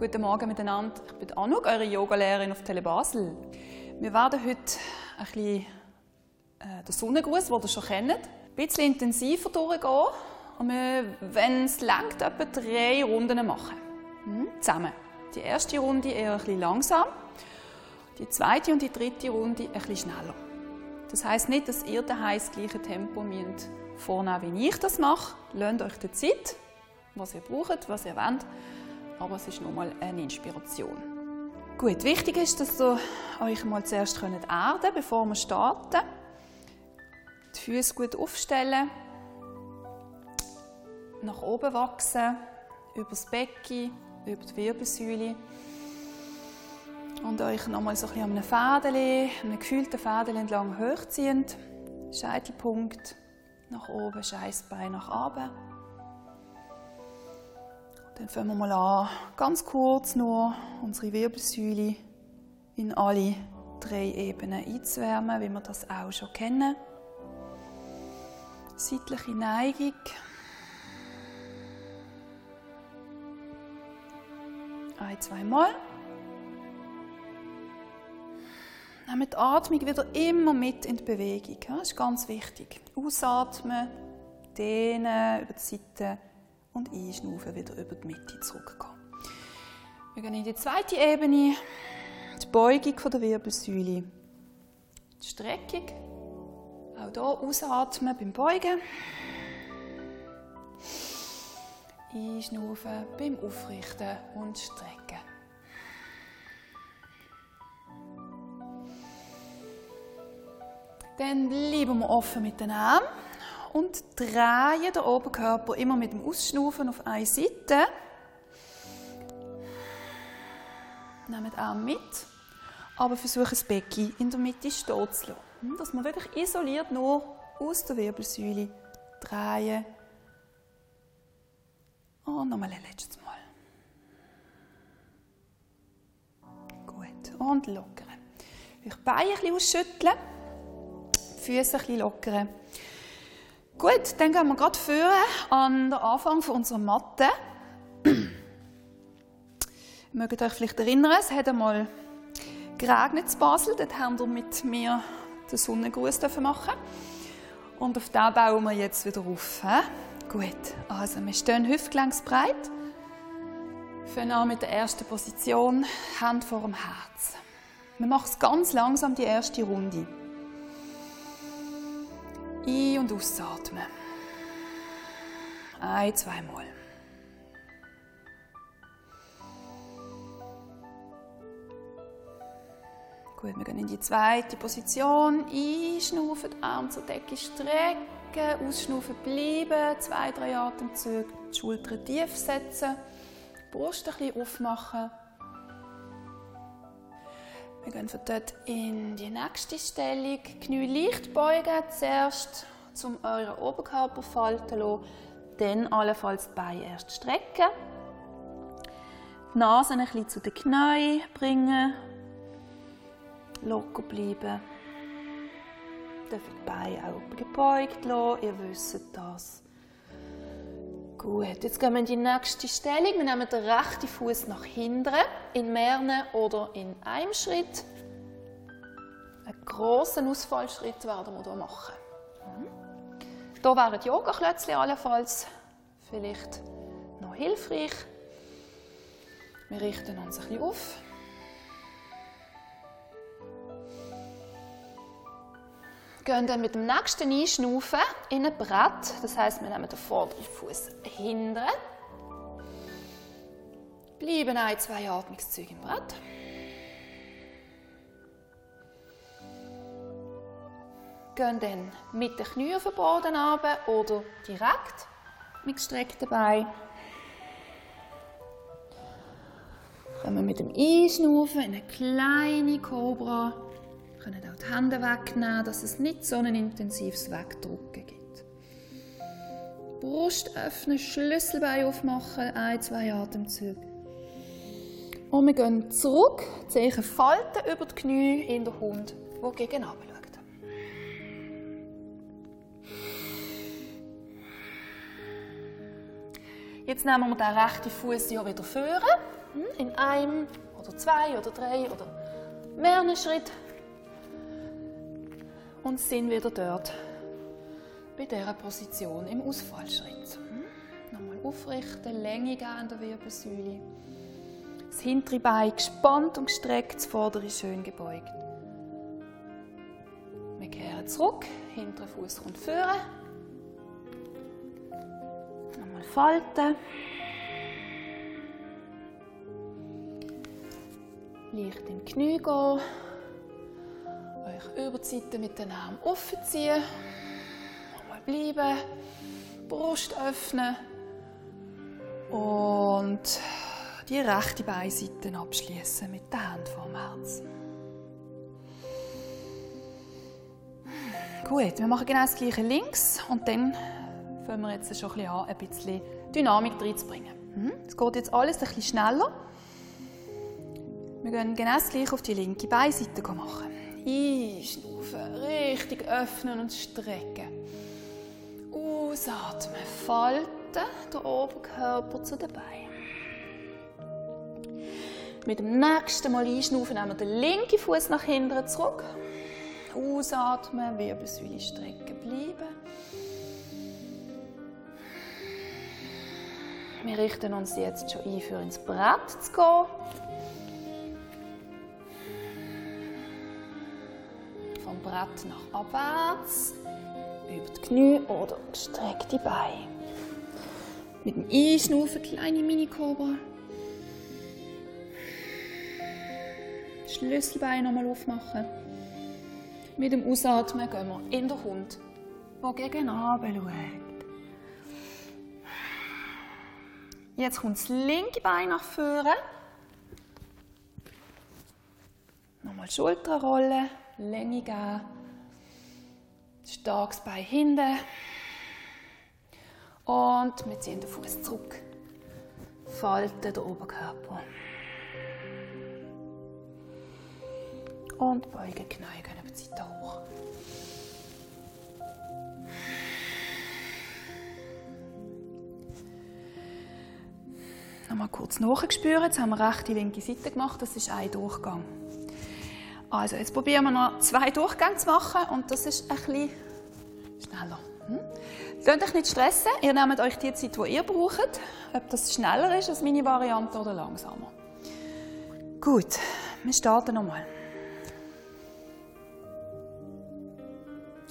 Guten Morgen miteinander. Ich bin Anouk, eure Yogalehrerin auf Tele Basel. Wir werden heute ein bisschen äh, den Sonnengruß, den ihr schon kennt, ein bisschen intensiver durchgehen. Und wir, wenn es langt, etwa drei Runden machen. Mhm. Zusammen. Die erste Runde eher ein bisschen langsam, die zweite und die dritte Runde ein bisschen schneller. Das heißt nicht, dass ihr das gleiche Tempo müsst vornehmen, wie ich das mache. Lasst euch die Zeit, was ihr braucht, was ihr wollt. Aber es ist nochmal eine Inspiration. Gut, wichtig ist, dass ihr euch mal zuerst erden könnt, bevor wir starten. Die Füße gut aufstellen. Nach oben wachsen, über das Becken, über die Wirbelsäule. Und euch nochmal so ein an einem Fädeli, einem gefühlten Fädeli entlang hochziehen. Scheitelpunkt nach oben, Scheißbein nach oben. Dann fangen wir mal an, ganz kurz nur unsere Wirbelsäule in alle drei Ebenen einzuwärmen, wie wir das auch schon kennen. Seitliche Neigung. Ein, zweimal. Nehmt die Atmung wieder immer mit in die Bewegung. Das ist ganz wichtig. Ausatmen, dehnen über die Seite und einschnaufen, wieder über die Mitte zurückkommen. Wir gehen in die zweite Ebene, die Beugung der Wirbelsäule. Die Streckung. Auch hier ausatmen beim Beugen. Einschnaufen beim Aufrichten und Strecken. Dann bleiben wir offen mit den Armen und drehen den Oberkörper immer mit dem Ausschnaufen auf eine Seite. Den Arm mit, aber versuchen das Becken in der Mitte stehen zu lassen. Hm, dass man wirklich isoliert nur aus der Wirbelsäule drehen. Und nochmal ein letztes Mal. Gut, und lockern. Ich Beine ein bisschen ausschütteln. Füße ein bisschen lockern. Gut, dann gehen wir gerade führen an den Anfang unserer Matte. Mögt euch vielleicht erinnern, es hat einmal geregnet in Basel. Dort haben wir mit mir den Sonnengruß machen Und auf den bauen wir jetzt wieder auf. Gut, also wir stehen hüftgelenksbreit. Fangen an mit der ersten Position, Hand vor dem Herz. Wir machen ganz langsam, die erste Runde. Ein- und ausatmen. Ein, zweimal. Gut, wir gehen in die zweite Position. Einschnaufen, Arm zur Decke strecken, ausschnaufen bleiben, zwei, drei Atemzüge, die Schultern tief setzen, die Brust ein bisschen aufmachen. Wir gehen von dort in die nächste Stellung. Knie leicht beugen, zuerst um euren Oberkörper falten lassen, dann allenfalls die Beine erst strecken. Die Nase ein bisschen zu den Knien bringen, locker bleiben. Ihr dürft die Beine auch gebeugt lassen, ihr wisst das. Gut, jetzt gehen wir in die nächste Stellung. Wir nehmen den rechten Fuß nach hinten, in mehreren oder in einem Schritt. Einen grossen Ausfallschritt werden wir hier machen. Hier wären Yoga-Klötzchen allenfalls vielleicht noch hilfreich. Wir richten uns ein bisschen auf. Gehen dann mit dem nächsten Einschnaufen in ein Brett. Das heißt, wir nehmen den vorderen Fuß hinten. Bleiben ein, zwei Atmungszüge im Brett. Gehen dann mit den Knien auf den Boden runter oder direkt mit gestreckten Beinen. Kommen wir mit dem Einschnaufen in eine kleine Cobra wir können auch die Hände wegnehmen, dass es nicht so ein intensives Wegdrücken gibt. Brust öffnen, Schlüsselbein aufmachen, ein, zwei Atemzüge. Und wir gehen zurück, Zehen falten über die Knie in der Hund, der gegen schaut. Jetzt nehmen wir den rechten Fuß ja wieder führen. Hm? In einem oder zwei oder drei oder mehreren Schritt. Und sind wieder dort bei dieser Position im Ausfallschritt. Hm? Nochmal aufrichten, Länge geben an der Wirbelsäule. Das hintere Bein gespannt und gestreckt, das vordere schön gebeugt. Wir kehren zurück, hinterer Fuß kommt führen. Nochmal falten. Leicht in die Knie gehen. Über die Seite mit den Armen offen ziehen. Nochmal bleiben. Brust öffnen. Und die rechte Beinseite abschließen mit der Hand vorm Herz. Gut, wir machen genau das gleiche links und dann fangen wir jetzt schon ein bisschen an, ein bisschen Dynamik reinzubringen. Mhm. Es geht jetzt alles ein bisschen schneller. Wir gehen genau das gleiche auf die linke Beinseite machen. Einschnaufen, richtig öffnen und strecken. Ausatmen, falten den Oberkörper zu den Beinen. Mit dem nächsten Mal einschnaufen nehmen wir den linken Fuß nach hinten zurück. Ausatmen, Wirbelsäule strecken bleiben. Wir richten uns jetzt schon ein, für ins Brett zu gehen. Brett nach abwärts, über die Knie oder gestreckte Beine. Mit dem Einschnaufen kleine Mini-Cobra. Schlüsselbein nochmal aufmachen. Mit dem Ausatmen gehen wir in den Hund, der gegen Abend schaut. Jetzt kommt das linke Bein nach vorne. Nochmal Schultern geben. Starkes Bein hinten. Und wir ziehen den Fuß zurück. Falten den Oberkörper. Und beugen Knie, gehen über die Seite hoch. Nochmal kurz nachspüren. Jetzt haben wir rechte, linke Seite gemacht. Das ist ein Durchgang. Also, jetzt probieren wir noch zwei Durchgänge zu machen und das ist bisschen schneller. Hm? Lasst euch nicht stressen. Ihr nehmt euch die Zeit, die ihr braucht. Ob das schneller ist als meine Variante oder langsamer. Gut, wir starten nochmal.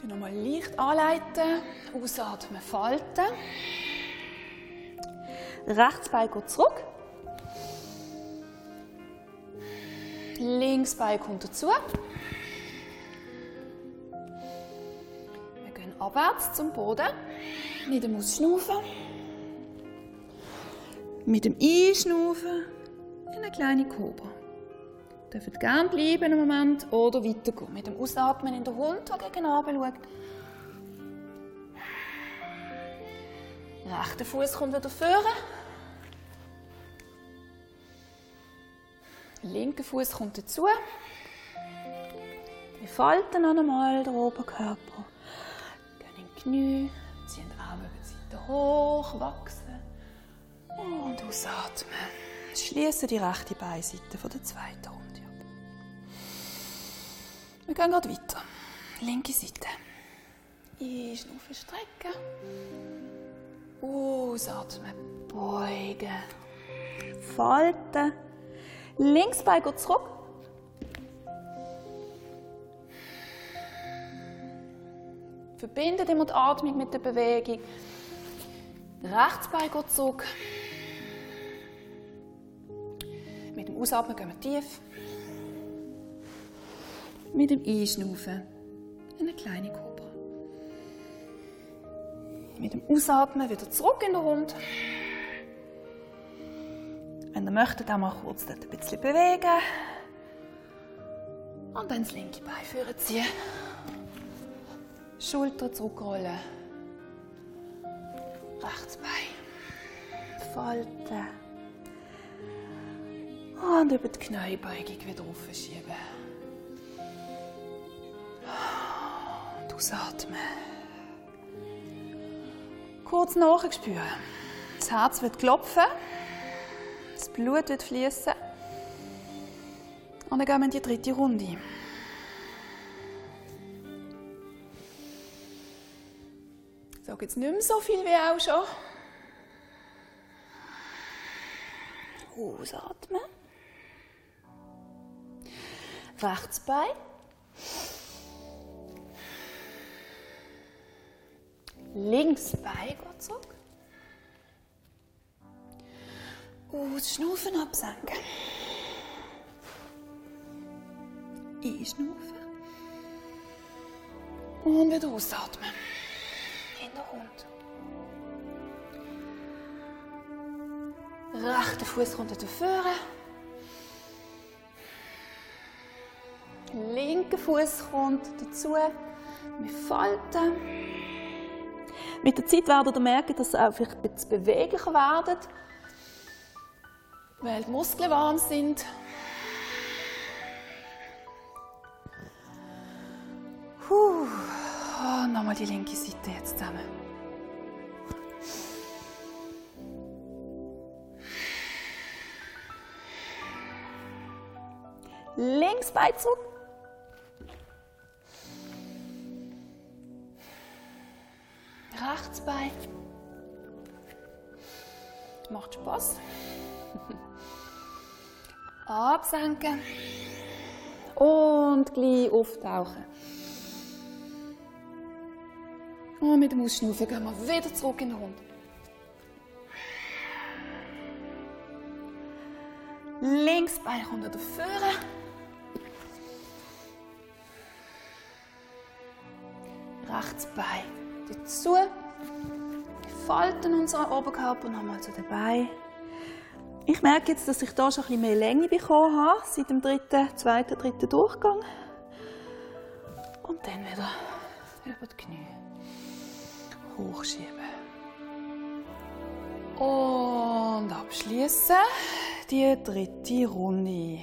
Nochmal leicht anleiten, ausatmen, falten. Rechts Bein geht zurück. Links Bein kommt dazu. Wir gehen abwärts zum Boden. Mit dem Ausschnaufen. Mit dem Einschnaufen in eine kleine Kobra. Ihr dürft gerne bleiben einen Moment oder weitergehen. Mit dem Ausatmen in den Hund, der gegen schaut. Rechter Fuß kommt wieder führen. Linker Fuß kommt dazu. Wir falten noch einmal den Oberkörper. Gehen in die Knie, ziehen die Arme über die Seite hoch, wachsen. Und ausatmen. Schließen die rechte Beinseite von der zweiten Runde ab. Wir gehen gerade weiter. Linke Seite. Einschnaufen, strecken. Ausatmen, beugen. Falten. Links geht zurück. Verbindet immer die Atmung mit der Bewegung. Rechts geht zurück. Mit dem Ausatmen gehen wir tief. Mit dem Einschnaufen eine kleine Kobra. Mit dem Ausatmen wieder zurück in den Hund. Wenn ihr möchtet, auch mal kurz dort ein bisschen bewegen. Und dann das linke Bein führen ziehen. Schulter zurückrollen. Rechts Bein. Falten. Und über die Kniebeugung wieder aufschieben. Und ausatmen. Kurz nachspüren. Das Herz wird klopfen. Das Blut wird fließen. Und dann gehen wir in die dritte Runde. So gibt es nicht mehr so viel wie auch schon. Ausatmen. Rechts Bein. Links Bein geht zurück. Ausschnaufen, absenken. Einschnaufen. Und wieder ausatmen. In der Hund. Rechter Fuß kommt wieder vorne. Linker Fuß kommt dazu. Wir falten. Mit der Zeit werdet ihr merken, dass ihr auch vielleicht ein bisschen beweglicher werdet, weil die Muskeln warm sind. Puh. Oh, nochmal die linke Seite jetzt zusammen. Links Bein zurück. Rechts Bein. Macht Spaß. Absenken. Und gleich auftauchen. Und mit dem Ausschnaufen gehen wir wieder zurück in den Hund. Links Bein kommt wieder vorne. Rechts Bein dazu. Wir falten unseren Oberkörper nochmal zu den Beinen. Ich merke jetzt, dass ich hier schon ein bisschen mehr Länge bekommen habe, seit dem dritten, zweiten, dritten Durchgang. Und dann wieder über die Knie hochschieben. Und abschließen die dritte Runde.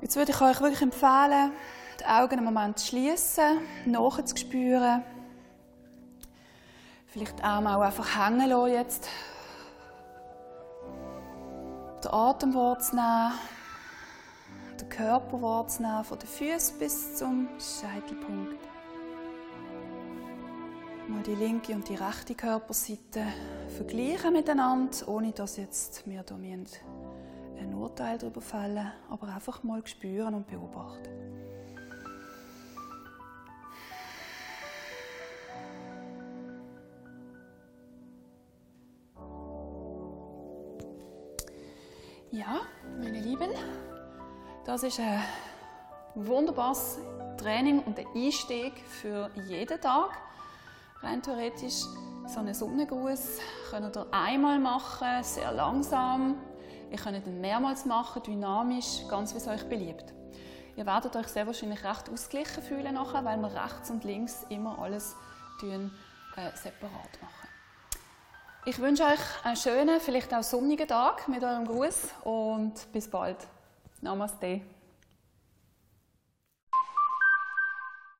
Jetzt würde ich euch wirklich empfehlen, die Augen einen Moment zu schließen, nachzuspüren. Vielleicht Arme auch einfach hängen lassen jetzt. Den Atem wahrzunehmen, den Körper wahrzunehmen, von den Füßen bis zum Scheitelpunkt. Mal die linke und die rechte Körperseite vergleichen miteinander, ohne dass jetzt wir da ein Urteil darüber fällen, aber einfach mal spüren und beobachten. Ja, meine Lieben, das ist ein wunderbares Training und ein Einstieg für jeden Tag. Rein theoretisch so einen Sonnengruß könnt ihr einmal machen, sehr langsam. Ihr könnt ihn mehrmals machen, dynamisch, ganz wie es euch beliebt. Ihr werdet euch sehr wahrscheinlich recht ausgeglichen fühlen nachher, weil wir rechts und links immer alles tun, äh, separat machen. Ich wünsche euch einen schönen, vielleicht auch sonnigen Tag mit eurem Gruß und bis bald. Namaste.